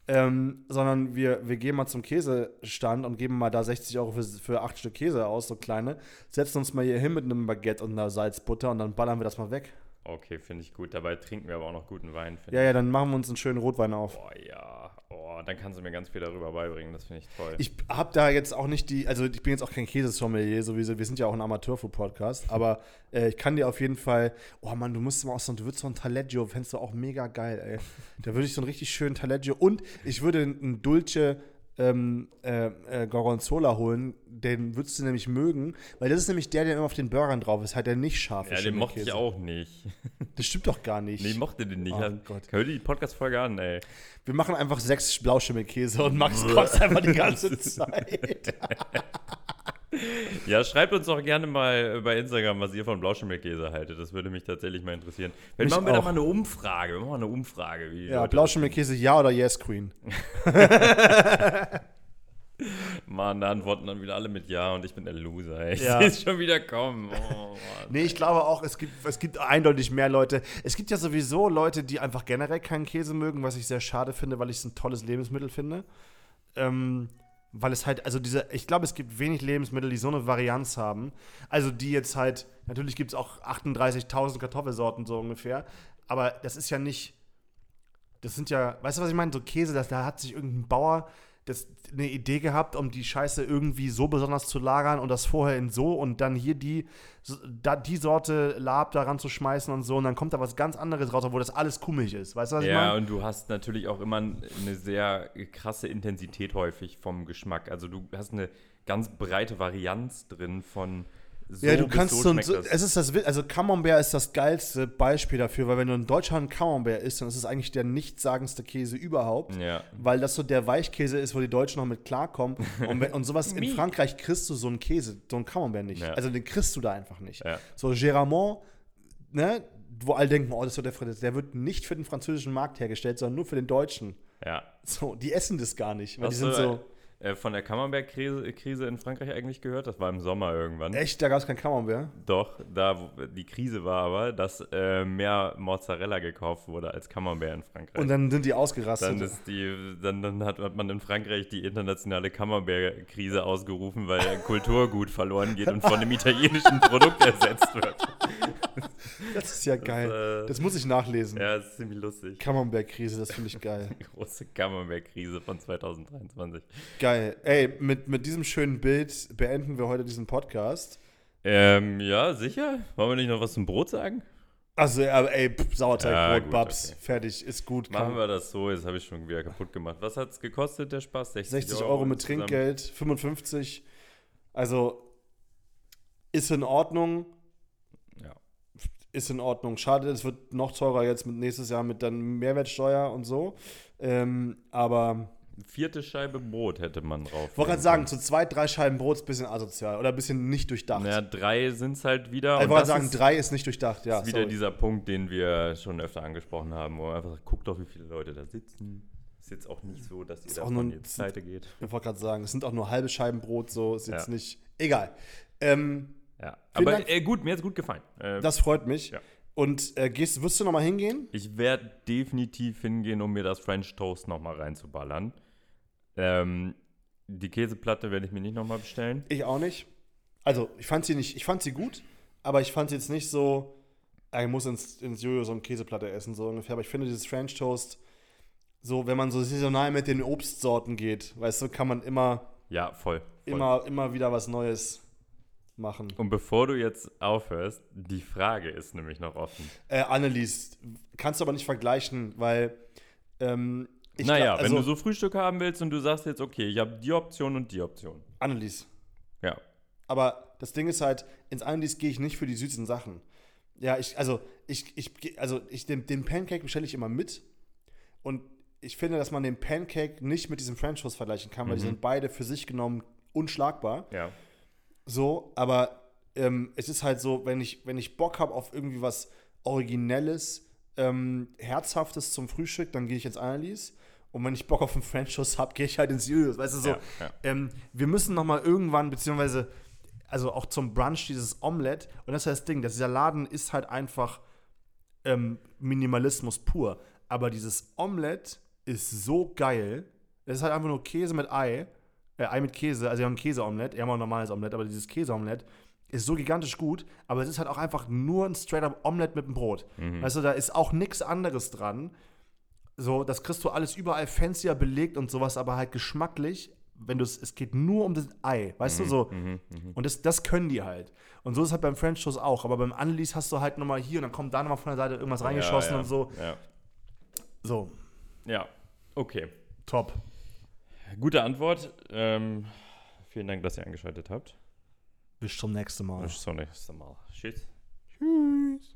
ähm, sondern wir, wir gehen mal zum Käsestand und geben mal da 60 Euro für, für acht Stück Käse aus, so kleine, setzen uns mal hier hin mit einem Baguette und einer Salzbutter und dann ballern wir das mal weg. Okay, finde ich gut. Dabei trinken wir aber auch noch guten Wein. Ja, ich. ja, dann machen wir uns einen schönen Rotwein auf. Boah, ja. Oh, dann kannst du mir ganz viel darüber beibringen. Das finde ich toll. Ich habe da jetzt auch nicht die, also ich bin jetzt auch kein Käsesommelier, sowieso, wir sind ja auch ein Amateurfood-Podcast, aber äh, ich kann dir auf jeden Fall, oh Mann, du musst mal auch so, du würdest so ein Taleggio, fändest du auch mega geil, ey. Da würde ich so einen richtig schönen Taleggio und ich würde einen Dulce ähm, äh, äh, Gorgonzola holen, den würdest du nämlich mögen, weil das ist nämlich der, der immer auf den Burgern drauf ist, halt der nicht scharf ja, den mochte ich auch nicht. Das stimmt doch gar nicht. Nee, ich mochte den nicht. Oh Ja, Gott. Hör dir die Podcast-Folge an, ey. Wir machen einfach sechs Blauschimmelkäse und Max kotzt einfach die ganze Zeit. Ja, schreibt uns doch gerne mal bei Instagram, was ihr von Blauschimmelkäse haltet. Das würde mich tatsächlich mal interessieren. Mich machen wir da auch. mal eine Umfrage. Wir machen mal eine Umfrage. Ja, Blauschimmelkäse, ja oder yes, Queen? Mann, da antworten dann wieder alle mit Ja und ich bin der Loser. Ich Ja. sehe es schon wieder kommen. Oh. Nee, ich glaube auch, es gibt, es gibt eindeutig mehr Leute. Es gibt ja sowieso Leute, die einfach generell keinen Käse mögen, was ich sehr schade finde, weil ich es ein tolles Lebensmittel finde. Ähm, weil es halt, also diese, ich glaube, es gibt wenig Lebensmittel, die so eine Varianz haben. Also die jetzt halt, natürlich gibt es auch 38.000 Kartoffelsorten so ungefähr, aber das ist ja nicht, das sind ja, weißt du, was ich meine? So Käse, das, da hat sich irgendein Bauer das, eine Idee gehabt, um die Scheiße irgendwie so besonders zu lagern und das vorher in so und dann hier die, so, da, die Sorte Lab daran zu schmeißen und so und dann kommt da was ganz anderes raus, wo das alles kummig ist. Weißt du, was ich Ja, meine? und du hast natürlich auch immer eine sehr krasse Intensität häufig vom Geschmack. Also du hast eine ganz breite Varianz drin von so Ja, du kannst so, so es ist das, also Camembert ist das geilste Beispiel dafür, weil wenn du in Deutschland Camembert isst, dann ist es eigentlich der nichtssagendste Käse überhaupt. Ja. Weil das so der Weichkäse ist, wo die Deutschen noch mit klarkommen. Und, wenn, und sowas in. Frankreich kriegst du so einen Käse, so einen Camembert nicht. Ja. Also den kriegst du da einfach nicht. Ja. So Géramont, ne, wo alle denken, oh, das doch der, Fr- der wird nicht für den französischen Markt hergestellt, sondern nur für den deutschen. Ja. So, die essen das gar nicht, weil Hast die sind du, so, äh, von der Camembert-Krise Krise in Frankreich eigentlich gehört? Das war im Sommer irgendwann. echt, da gab es kein Camembert. Doch, da die Krise war aber, dass äh, mehr Mozzarella gekauft wurde als Camembert in Frankreich. Und dann sind die ausgerastet. dann, ist die, dann, dann hat, hat man in Frankreich die internationale Camembert-Krise ausgerufen, weil Kulturgut verloren geht und von einem italienischen Produkt ersetzt wird. das ist ja geil. äh, das muss ich nachlesen. Ja, das ist ziemlich lustig. Camembert-Krise, das finde ich geil. Große Camembert-Krise von 2023. geil. Ey, mit, mit diesem schönen Bild beenden wir heute diesen Podcast. Ähm, ja, sicher. Wollen wir nicht noch was zum Brot sagen? Also, ey, pff, Sauerteig, Ja, Babs, okay. fertig, ist gut. Machen wir das so, jetzt habe ich schon wieder kaputt gemacht. Was hat es gekostet, der Spaß? 60, 60 Euro mit insgesamt? Trinkgeld, 55. Also, ist in Ordnung. Ja. Ist in Ordnung. Schade, es wird noch teurer jetzt mit nächstes Jahr mit dann Mehrwertsteuer und so. Ähm, aber Vierte Scheibe Brot hätte man drauf. ich wollte gerade sagen, zu zwei, drei Scheiben Brot ist ein bisschen asozial oder ein bisschen nicht durchdacht. Ja, drei sind es halt wieder. ich wollte sagen, ist, drei ist nicht durchdacht, ja. ist wieder sorry. dieser Punkt, den wir schon öfter angesprochen haben, wo man einfach sagt, guckt doch, wie viele Leute da sitzen. Ist jetzt auch nicht so, dass ihr davon nur- jetzt pleite geht. Ich wollte gerade sagen, es sind auch nur halbe Scheiben Brot, so ist jetzt Ja. nicht. Egal. Ähm, Ja. Aber äh, gut, mir hat es gut gefallen. Äh, das freut mich. Ja. Und äh, gehst, wirst du noch mal hingehen? Ich werde definitiv hingehen, um mir das French Toast nochmal reinzuballern. Ähm, die Käseplatte werde ich mir nicht nochmal bestellen. Ich auch nicht. Also, ich fand sie nicht, ich fand sie gut, aber ich fand sie jetzt nicht so, ah, ich muss ins, ins Jojo so eine Käseplatte essen, so ungefähr. Aber ich finde dieses French Toast, so, wenn man so saisonal mit den Obstsorten geht, weißt du, kann man immer, Ja, voll. voll. immer, immer wieder was Neues machen. Und bevor du jetzt aufhörst, die Frage ist nämlich noch offen. Äh, Annelies, kannst du aber nicht vergleichen, weil, ähm, ich naja, glaub- also, wenn du so Frühstück haben willst und du sagst jetzt, okay, ich habe die Option und die Option. Annelies, Ja. Aber das Ding ist halt, ins Annelies gehe ich nicht für die süßen Sachen. Ja, ich, also, ich, ich, also ich, den, den Pancake bestelle ich immer mit. Und ich finde, dass man den Pancake nicht mit diesem French Toast vergleichen kann, weil die Mhm. sind beide für sich genommen unschlagbar. Ja. So, aber ähm, es ist halt so, wenn ich, wenn ich Bock habe auf irgendwie was Originelles, ähm, Herzhaftes zum Frühstück, dann gehe ich ins Annelies. Und wenn ich Bock auf einen French Toast habe, gehe ich halt ins Julius. Weißt du, so, Ja, ja. Ähm, wir müssen noch mal irgendwann, beziehungsweise, also auch zum Brunch dieses Omelette. Und das ist das Ding, dass dieser Laden ist halt einfach ähm, Minimalismus pur. Aber dieses Omelette ist so geil. Es ist halt einfach nur Käse mit Ei. Äh, Ei mit Käse. Also, wir haben ein Käseomelette. Wir haben auch ein normales Omelette, aber dieses Käseomelette ist so gigantisch gut, aber es ist halt auch einfach nur ein straight-up Omelette mit dem Brot. Weißt du, da ist auch nichts anderes dran. So, das kriegst du alles überall fancier belegt und sowas, aber halt geschmacklich, wenn du es, es geht nur um das Ei, weißt du, so. Und das, das können die halt. Und so ist es halt beim French Toast auch, aber beim Unleash hast du halt nochmal hier und dann kommt da nochmal von der Seite irgendwas reingeschossen ja, ja, und so. Ja. So, ja, okay. top. Gute Antwort. Ähm, vielen Dank, dass ihr eingeschaltet habt. Bis zum nächsten Mal. Bis zum nächsten Mal. Tschüss. Tschüss.